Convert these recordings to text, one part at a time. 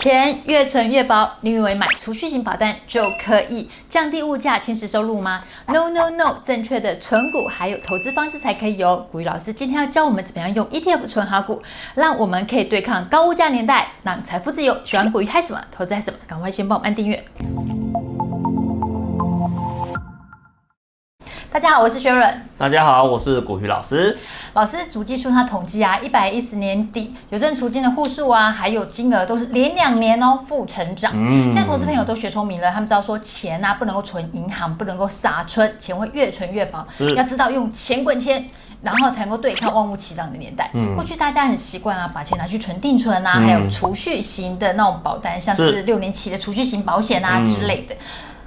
钱越存越薄，你以为买储蓄型保单就可以降低物价、侵蚀收入吗？No No No，正确的存股还有投资方式才可以哦。古雨老师今天要教我们怎么样用 ETF 存好股，让我们可以对抗高物价年代，让财富自由。喜欢古雨嗨什么？投资嗨什么？赶快先帮我们按订阅。大家好，我是薛润。大家好，我是股鱼老师。老师，主计处他统计啊，一百一十年底有证储金的户数啊，还有金额都是连两年哦负成长。嗯，现在投资朋友都学聪明了，他们知道说钱啊不能够存银行，不能够傻存，钱会越存越薄。是，要知道用钱滚钱，然后才能够对抗万物齐涨的年代。嗯，过去大家很习惯啊，把钱拿去存定存啊，嗯、还有储蓄型的那种保单，像是六年期的储蓄型保险啊之类的。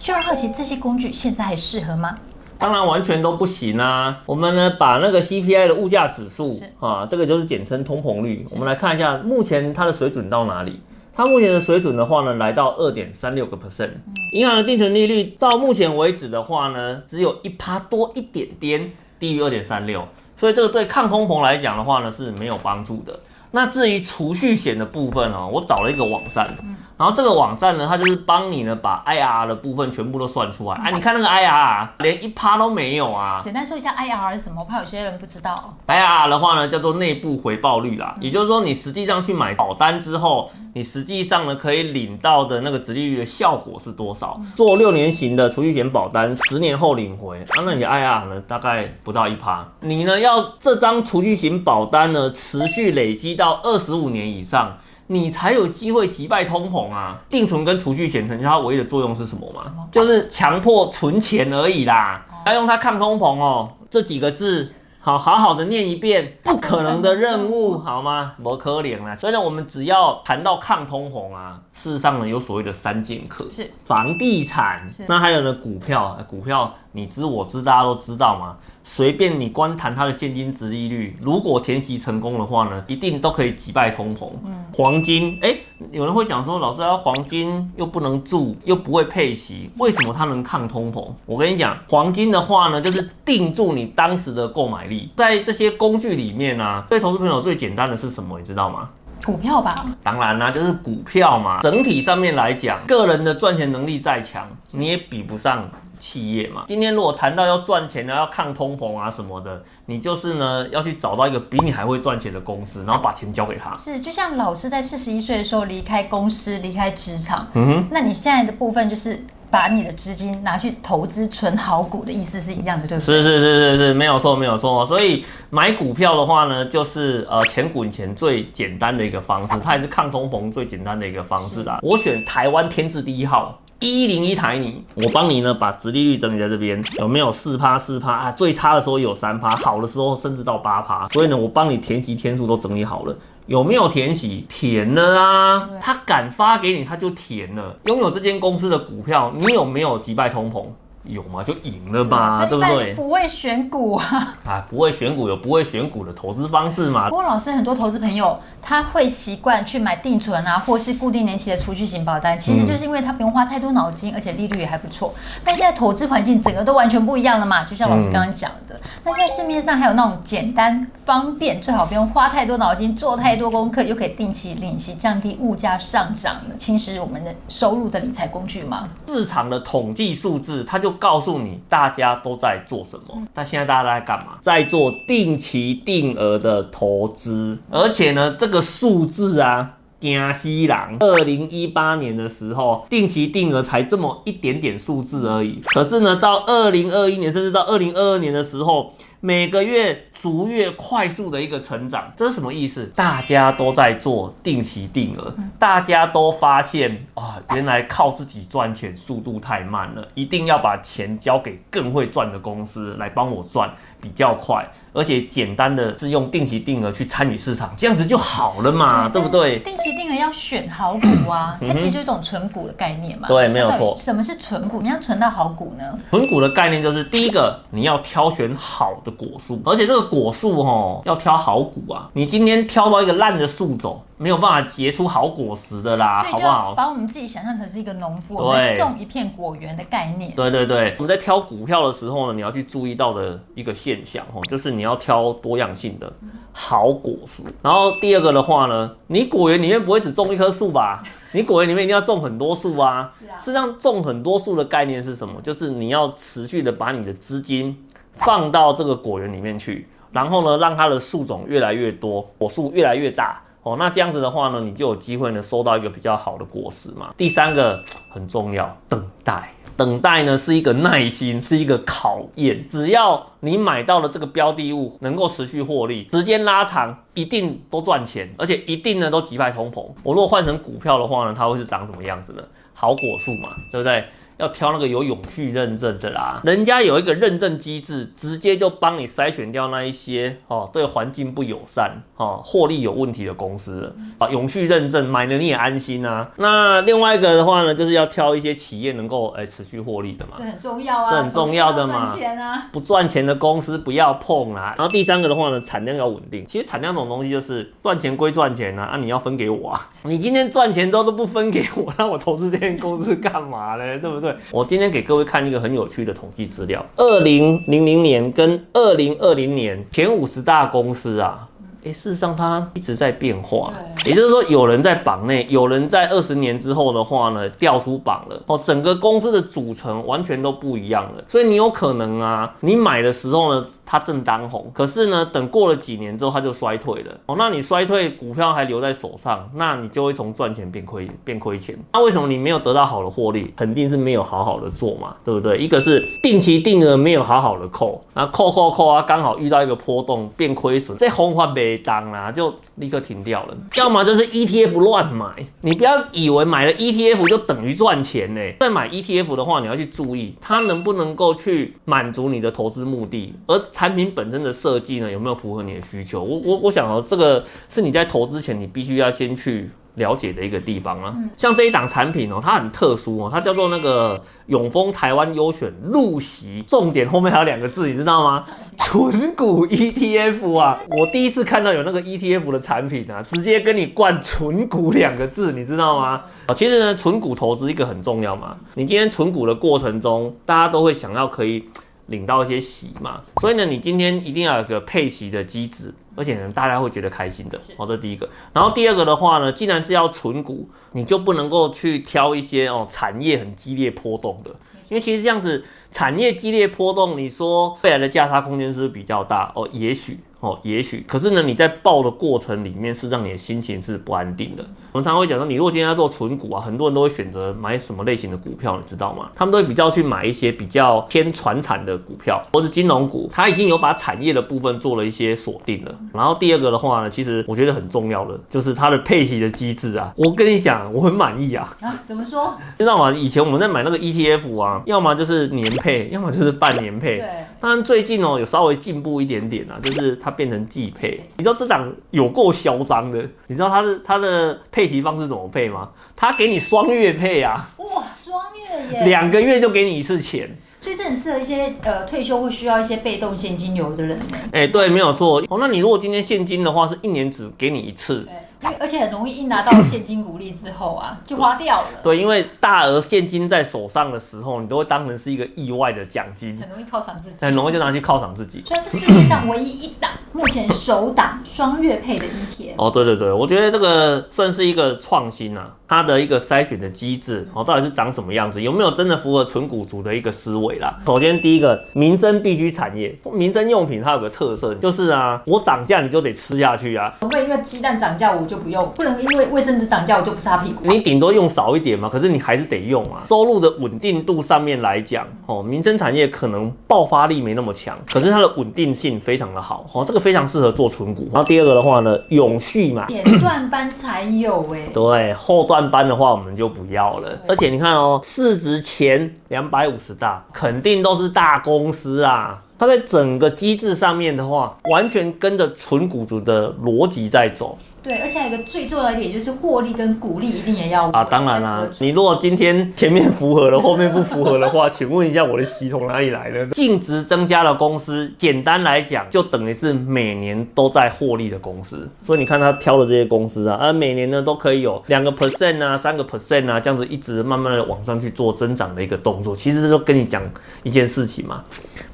薛润好奇，这些工具现在还适合吗？当然完全都不行啊！我们呢把那个 CPI 的物价指数啊，这个就是简称通膨率，我们来看一下目前它的水准到哪里。它目前的水准的话呢，来到二点三六个 percent。银行的定存利率到目前为止的话呢，只有一趴多一点点，低于二点三六，所以这个对抗通膨来讲的话呢是没有帮助的。那至于储蓄险的部分哦，我找了一个网站。然后这个网站呢，它就是帮你呢把 IRR 的部分全部都算出来。哎，你看那个 IRR 连一趴都没有啊！简单说一下 IRR 是什么，我怕有些人不知道。IRR 的话呢，叫做内部回报率啦，也就是说你实际上去买保单之后，你实际上呢可以领到的那个殖利率的效果是多少？做六年型的储蓄险保单，十年后领回，啊，那你的 IRR 呢大概不到一趴。你呢要这张储蓄型保单呢持续累积到二十五年以上。你才有机会击败通膨啊！定存跟储蓄险，你知道它唯一的作用是什么吗？就是强迫存钱而已啦。要用它抗通膨哦，这几个字。好，好好的念一遍，不可能的任务，好吗？不可怜啦。所以呢，我们只要谈到抗通膨啊，事实上呢，有所谓的三剑客，是房地产，那还有呢，股票，股票你知我知，大家都知道嘛。随便你光谈它的现金值利率，如果填息成功的话呢，一定都可以击败通膨。嗯，黄金，哎、欸，有人会讲说，老师啊，黄金又不能住，又不会配息，为什么它能抗通膨？我跟你讲，黄金的话呢，就是定住你当时的购买力。在这些工具里面呢、啊，对投资朋友最简单的是什么？你知道吗？股票吧。当然啦、啊，就是股票嘛。整体上面来讲，个人的赚钱能力再强，你也比不上。企业嘛，今天如果谈到要赚钱呢，要抗通膨啊什么的，你就是呢要去找到一个比你还会赚钱的公司，然后把钱交给他。是，就像老师在四十一岁的时候离开公司，离开职场。嗯哼，那你现在的部分就是把你的资金拿去投资存好股的意思是一样的，对不对？是是是是是，没有错没有错。所以买股票的话呢，就是呃钱滚钱最简单的一个方式，它也是抗通膨最简单的一个方式啦。我选台湾天字第一号。一零一台你，我帮你呢把殖利率整理在这边，有没有四趴四趴啊？最差的时候有三趴，好的时候甚至到八趴。所以呢，我帮你填息天数都整理好了，有没有填息？填了啊，他敢发给你，他就填了。拥有这间公司的股票，你有没有击败通膨？有嘛？就赢了吧，对不对？不会选股啊！啊，不会选股有不会选股的投资方式嘛？不过老师，很多投资朋友他会习惯去买定存啊，或是固定年期的储蓄型保单，其实就是因为他不用花太多脑筋，而且利率也还不错。但现在投资环境整个都完全不一样了嘛，就像老师刚刚讲的。那现在市面上还有那种简单方便，最好不用花太多脑筋，做太多功课，又可以定期领息，降低物价上涨，侵蚀我们的收入的理财工具吗？市场的统计数字，它就。告诉你大家都在做什么？那现在大家都在干嘛？在做定期定额的投资，而且呢，这个数字啊，惊死人！二零一八年的时候，定期定额才这么一点点数字而已。可是呢，到二零二一年，甚至到二零二二年的时候，每个月逐月快速的一个成长，这是什么意思？大家都在做定期定额，大家都发现啊，原来靠自己赚钱速度太慢了，一定要把钱交给更会赚的公司来帮我赚，比较快。而且简单的是用定期定额去参与市场，这样子就好了嘛，对，对不对？定期定额要选好股啊，它其实就是一种存股的概念嘛。对，没有错。什么是存股？你要存到好股呢？存股的概念就是第一个，你要挑选好的果树，而且这个果树哦，要挑好股啊。你今天挑到一个烂的树种，没有办法结出好果实的啦，好不好？把我们自己想象成是一个农夫，我们种一片果园的概念。对对对，我们在挑股票的时候呢，你要去注意到的一个现象哦，就是你要挑多样性的好果树。然后第二个的话呢，你果园里面不会只种一棵树吧？你果园里面一定要种很多树啊。是啊。实际上种很多树的概念是什么？就是你要持续的把你的资金放到这个果园里面去，然后呢，让它的树种越来越多，果树越来越大。哦，那这样子的话呢，你就有机会呢收到一个比较好的果实嘛。第三个很重要，等待。等待呢是一个耐心，是一个考验。只要你买到了这个标的物，能够持续获利，时间拉长，一定都赚钱，而且一定呢都击败通膨。我如果换成股票的话呢，它会是长什么样子呢？好果树嘛，对不对？要挑那个有永续认证的啦，人家有一个认证机制，直接就帮你筛选掉那一些哦，对环境不友善、哦，获利有问题的公司啊。永续认证买了你也安心啊。那另外一个的话呢，就是要挑一些企业能够哎持续获利的嘛，这很重要啊，这很重要的嘛，赚钱啊，不赚钱的公司不要碰啦。然后第三个的话呢，产量要稳定。其实产量这种东西就是赚钱归赚钱啊，啊你要分给我啊，你今天赚钱之后都不分给我，那我投资这间公司干嘛嘞？对不对？我今天给各位看一个很有趣的统计资料：二零零零年跟二零二零年前五十大公司啊。诶，事实上它一直在变化，也就是说，有人在榜内，有人在二十年之后的话呢，调出榜了哦，整个公司的组成完全都不一样了。所以你有可能啊，你买的时候呢，它正当红，可是呢，等过了几年之后，它就衰退了哦。那你衰退，股票还留在手上，那你就会从赚钱变亏，变亏钱。那为什么你没有得到好的获利？肯定是没有好好的做嘛，对不对？一个是定期定额没有好好的扣，然后扣扣扣啊，刚好遇到一个波动变亏损，这红花呗。当啊，就立刻停掉了。要么就是 ETF 乱买，你不要以为买了 ETF 就等于赚钱呢。在买 ETF 的话，你要去注意它能不能够去满足你的投资目的，而产品本身的设计呢，有没有符合你的需求？我我我想哦，这个是你在投资前你必须要先去。了解的一个地方啊，像这一档产品哦，它很特殊哦，它叫做那个永丰台湾优选陆息，重点后面还有两个字，你知道吗？存股 ETF 啊，我第一次看到有那个 ETF 的产品啊，直接跟你灌存股两个字，你知道吗？啊，其实呢，存股投资一个很重要嘛，你今天存股的过程中，大家都会想要可以领到一些息嘛，所以呢，你今天一定要有个配息的机制。而且呢，大家会觉得开心的，哦，这第一个。然后第二个的话呢，既然是要存股，你就不能够去挑一些哦产业很激烈波动的，因为其实这样子产业激烈波动，你说未来的价差空间是不是比较大？哦，也许。哦，也许，可是呢，你在报的过程里面，是让你的心情是不安定的。我们常常会讲说，你如果今天要做纯股啊，很多人都会选择买什么类型的股票，你知道吗？他们都会比较去买一些比较偏传产的股票，或是金融股，它已经有把产业的部分做了一些锁定了。然后第二个的话呢，其实我觉得很重要的就是它的配息的机制啊。我跟你讲，我很满意啊。啊？怎么说？知道吗？以前我们在买那个 ETF 啊，要么就是年配，要么就是半年配。对。当然最近哦，有稍微进步一点点啊，就是它变成季配。你知道这档有够嚣张的？你知道它的它的配息方式怎么配吗？它给你双月配啊！哇，双月耶！两个月就给你一次钱，所以这很适合一些呃退休会需要一些被动现金流的人呢。哎、欸，对，没有错。哦，那你如果今天现金的话，是一年只给你一次。因为而且很容易一拿到现金股利之后啊，就花掉了。对，因为大额现金在手上的时候，你都会当成是一个意外的奖金，很容易犒赏自己，很容易就拿去犒赏自己。所以是世界上唯一一档目前首档双月配的 ETF。哦，对对对，我觉得这个算是一个创新啊，它的一个筛选的机制哦，到底是长什么样子，有没有真的符合纯股族的一个思维啦？首先第一个，民生必需产业，民生用品它有个特色就是啊，我涨价你就得吃下去啊，不会因为鸡蛋涨价我就不用，不能。因为卫生纸涨价，我就不擦屁股。你顶多用少一点嘛，可是你还是得用啊。收入的稳定度上面来讲，哦，民生产业可能爆发力没那么强，可是它的稳定性非常的好，哦，这个非常适合做纯股。然后第二个的话呢，永续嘛，前段班才有哎、欸，对，后段班的话我们就不要了。而且你看哦，市值前两百五十大，肯定都是大公司啊。它在整个机制上面的话，完全跟着纯股族的逻辑在走。对，而且还有一个最重要的一点就是获利跟股利一定也要啊，当然啦、啊，你如果今天前面符合了，后面不符合的话，请问一下我的息从哪里来的？净值增加的公司，简单来讲就等于是每年都在获利的公司。所以你看他挑的这些公司啊，啊，每年呢都可以有两个 percent 啊，三个 percent 啊，这样子一直慢慢的往上去做增长的一个动作。其实是跟你讲一件事情嘛，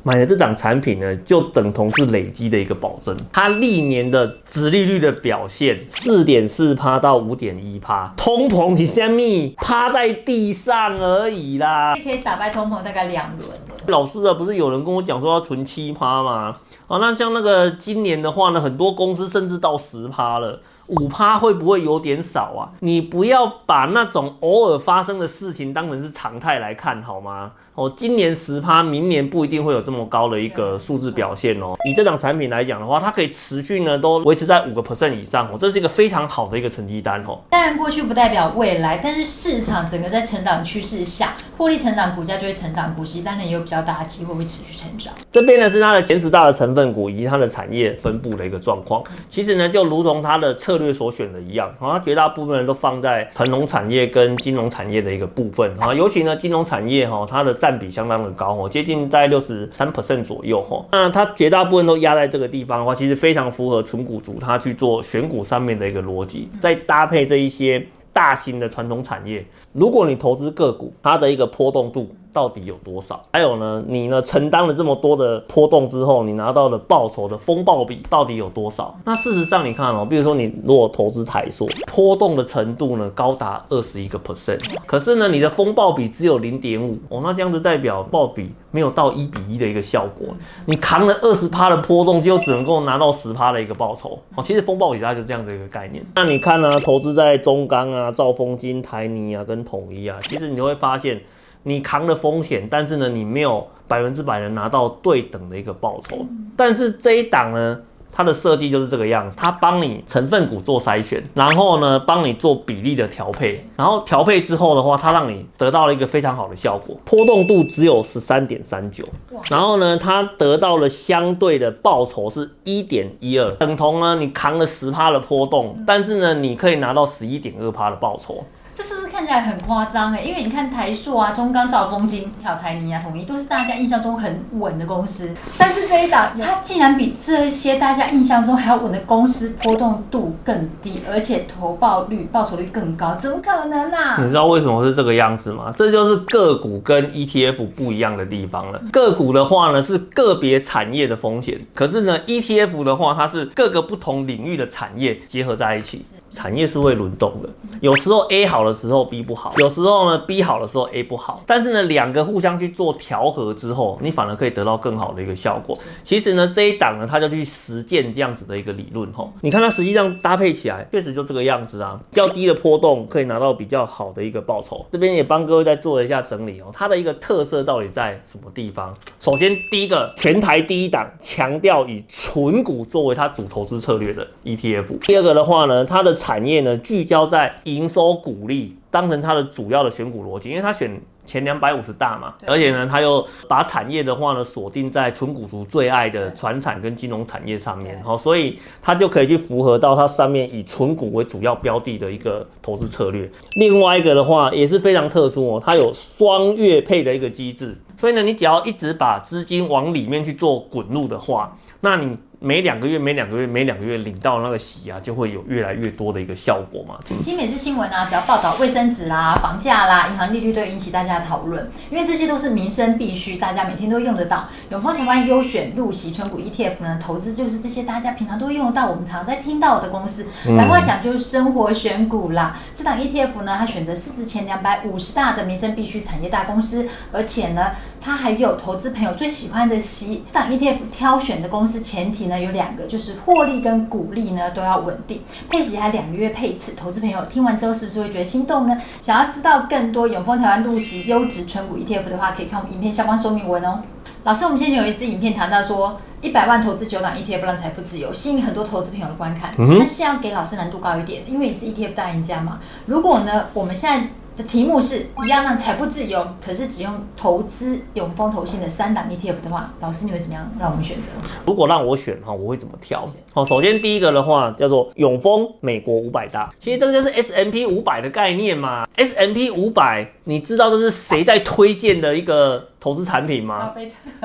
买了这档产品呢，就等同是累积的一个保证，它历年的殖利率的表现。四点四趴到五点一趴，通膨是虾米？趴在地上而已啦，可以打败通膨大概两轮。老师啊，不是有人跟我讲说要存七趴吗？啊，那像那个今年的话呢，很多公司甚至到十趴了。五趴会不会有点少啊？你不要把那种偶尔发生的事情当成是常态来看，好吗？哦，今年十趴，明年不一定会有这么高的一个数字表现哦。以这档产品来讲的话，它可以持续呢都维持在五个 percent 以上哦，这是一个非常好的一个成绩单哦。当然，过去不代表未来，但是市场整个在成长趋势下，获利成长，股价就会成长，股息当然也有比较大的机会会持续成长。这边呢是它的前十大的成分股以及它的产业分布的一个状况。其实呢，就如同它的策策略所选的一样，它绝大部分人都放在传统产业跟金融产业的一个部分啊，尤其呢金融产业哈，它的占比相当的高哦，接近在六十三 percent 左右哈。那它绝大部分都压在这个地方的话，其实非常符合纯股族他去做选股上面的一个逻辑，再搭配这一些大型的传统产业，如果你投资个股，它的一个波动度。到底有多少？还有呢，你呢承担了这么多的波动之后，你拿到的报酬的风暴比到底有多少？那事实上，你看哦，比如说你如果投资台塑，波动的程度呢高达二十一个 percent，可是呢你的风暴比只有零点五哦，那这样子代表报比没有到一比一的一个效果。你扛了二十趴的波动，就只能够拿到十趴的一个报酬哦。其实风暴比它就这样的一个概念。那你看呢，投资在中钢啊、兆丰金、台泥啊跟统一啊，其实你就会发现。你扛了风险，但是呢，你没有百分之百能拿到对等的一个报酬。但是这一档呢，它的设计就是这个样子，它帮你成分股做筛选，然后呢，帮你做比例的调配，然后调配之后的话，它让你得到了一个非常好的效果，波动度只有十三点三九，然后呢，它得到了相对的报酬是一点一二，等同呢你扛了十趴的波动，但是呢，你可以拿到十一点二趴的报酬。这是不是看起来很夸张哎？因为你看台塑啊、中钢、兆丰金、还有台泥啊、统一，都是大家印象中很稳的公司。但是这一档，它竟然比这些大家印象中还要稳的公司，波动度更低，而且投报率、报酬率更高，怎么可能啊？你知道为什么是这个样子吗？这就是个股跟 ETF 不一样的地方了。个股的话呢，是个别产业的风险，可是呢，ETF 的话，它是各个不同领域的产业结合在一起。产业是会轮动的，有时候 A 好的时候 B 不好，有时候呢 B 好的时候 A 不好，但是呢两个互相去做调和之后，你反而可以得到更好的一个效果。其实呢这一档呢，它就去实践这样子的一个理论哈。你看它实际上搭配起来，确实就这个样子啊，较低的波动可以拿到比较好的一个报酬。这边也帮各位再做了一下整理哦，它的一个特色到底在什么地方？首先第一个，全台第一档强调以存股作为它主投资策略的 ETF。第二个的话呢，它的产业呢，聚焦在营收股利，当成它的主要的选股逻辑，因为它选前两百五十大嘛，而且呢，它又把产业的话呢锁定在纯股族最爱的传产跟金融产业上面，好，所以它就可以去符合到它上面以纯股为主要标的的一个投资策略。另外一个的话也是非常特殊哦，它有双月配的一个机制，所以呢，你只要一直把资金往里面去做滚入的话，那你。每两个月、每两个月、每两个月领到那个息啊，就会有越来越多的一个效果嘛。其实每次新闻啊，只要报道卫生纸啦、房价啦、银行利率，都会引起大家的讨论，因为这些都是民生必须，大家每天都用得到。永丰台湾优选入息存股 ETF 呢，投资就是这些大家平常都会用得到，我们常在听到的公司。白话讲就是生活选股啦。这档 ETF 呢，它选择市值前两百五十大的民生必须产业大公司，而且呢，它还有投资朋友最喜欢的息。这档 ETF 挑选的公司前提呢，有两个，就是获利跟股利呢都要稳定，配息还两个月配一次。投资朋友听完之后是不是会觉得心动呢？想要知道更多永丰台湾入息优质纯股 ETF 的话，可以看我们影片相关说明文哦。老师，我们先前有一支影片谈到说，一百万投资九档 ETF 让财富自由，吸引很多投资朋友的观看。嗯但是要给老师难度高一点，因为你是 ETF 大赢家嘛。如果呢，我们现在的题目是一样让财富自由，可是只用投资永丰投信的三档 ETF 的话，老师你会怎么样让我们选择？如果让我选哈，我会怎么挑？好，首先第一个的话叫做永丰美国五百大，其实这个就是 S M P 五百的概念嘛。S M P 五百，你知道这是谁在推荐的一个投资产品吗？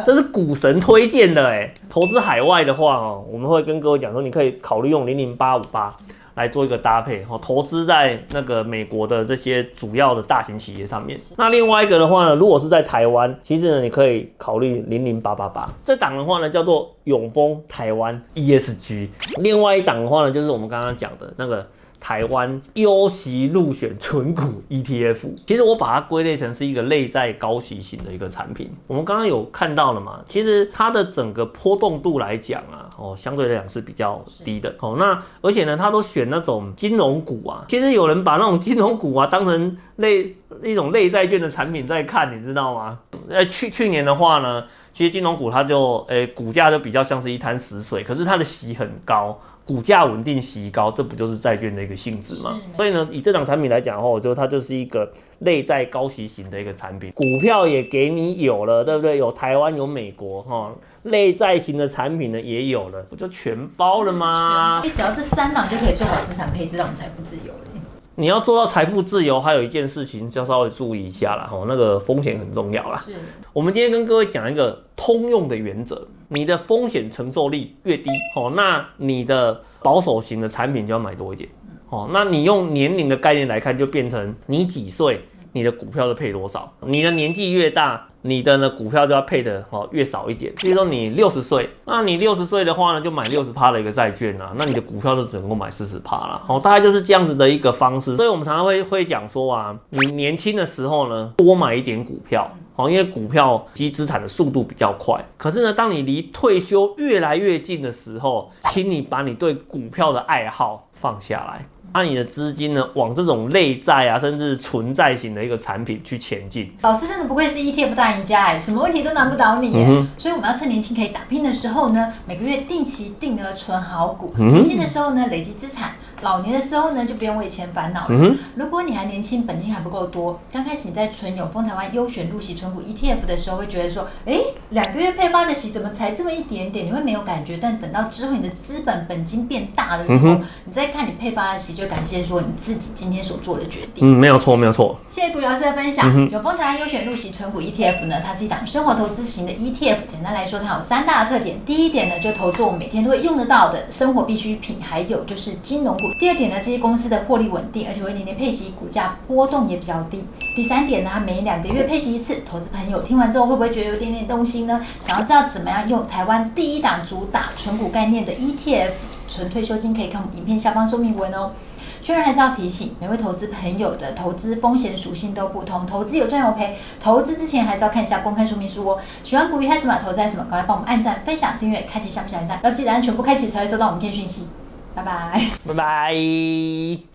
这是股神推荐的哎。投资海外的话哦，我们会跟各位讲说，你可以考虑用零零八五八。来做一个搭配，哦，投资在那个美国的这些主要的大型企业上面。那另外一个的话呢，如果是在台湾，其实呢，你可以考虑零零八八八这档的话呢，叫做永丰台湾 ESG。另外一档的话呢，就是我们刚刚讲的那个。台湾优息入选存股 ETF，其实我把它归类成是一个内在高息型的一个产品。我们刚刚有看到了嘛？其实它的整个波动度来讲啊，哦，相对来讲是比较低的。哦，那而且呢，它都选那种金融股啊。其实有人把那种金融股啊当成类一种类债券的产品在看，你知道吗？呃，去去年的话呢，其实金融股它就，诶、欸，股价就比较像是一滩死水，可是它的息很高。股价稳定息高，这不就是债券的一个性质吗？所以呢，以这档产品来讲的话，我觉得它就是一个内在高息型的一个产品。股票也给你有了，对不对？有台湾，有美国，哈，内在型的产品呢也有了，不就全包了吗？你只要这三档就可以做好资产配置，让我们财富自由了。你要做到财富自由，还有一件事情就要稍微注意一下啦，吼，那个风险很重要啦。是，我们今天跟各位讲一个通用的原则，你的风险承受力越低，哦，那你的保守型的产品就要买多一点，哦，那你用年龄的概念来看，就变成你几岁，你的股票就配多少，你的年纪越大。你的呢股票就要配的哦越少一点，比如说你六十岁，那你六十岁的话呢就买六十趴的一个债券啊，那你的股票就只能够买四十趴了，哦，大概就是这样子的一个方式。所以我们常常会会讲说啊，你年轻的时候呢多买一点股票，哦，因为股票积资产的速度比较快。可是呢，当你离退休越来越近的时候，请你把你对股票的爱好放下来。把你的资金呢，往这种类债啊，甚至存债型的一个产品去前进。老师真的不愧是 ETF 大赢家哎，什么问题都难不倒你耶。嗯、所以我们要趁年轻可以打拼的时候呢，每个月定期定额存好股。嗯、年轻的时候呢，累积资产。老年的时候呢，就不用为钱烦恼了。嗯、如果你还年轻，本金还不够多，刚开始你在存永丰台湾优选入息存股 ETF 的时候，会觉得说，哎，两个月配发的息怎么才这么一点点？你会没有感觉。但等到之后你的资本本金变大的时候，嗯、你再看你配发的息，就感谢说你自己今天所做的决定。嗯，没有错，没有错。谢谢股鱼老师的分享。嗯、永丰台湾优选入息存股 ETF 呢，它是一档生活投资型的 ETF。简单来说，它有三大的特点。第一点呢，就投资我们每天都会用得到的生活必需品，还有就是金融股。第二点呢，这些公司的获利稳定，而且会年年配息，股价波动也比较低。第三点呢，它每两个月配息一次。投资朋友听完之后会不会觉得有点点动心呢？想要知道怎么样用台湾第一档主打存股概念的 ETF 存退休金，可以看我们影片下方说明文哦。确认还是要提醒，每位投资朋友的投资风险属性都不同，投资有赚有赔，投资之前还是要看一下公开说明书哦。喜欢股鱼还是什么？投资还是什么？赶快帮我们按赞、分享、订阅、开启小铃铛，要记得按全部开启才会收到我们片讯息。拜拜，拜拜。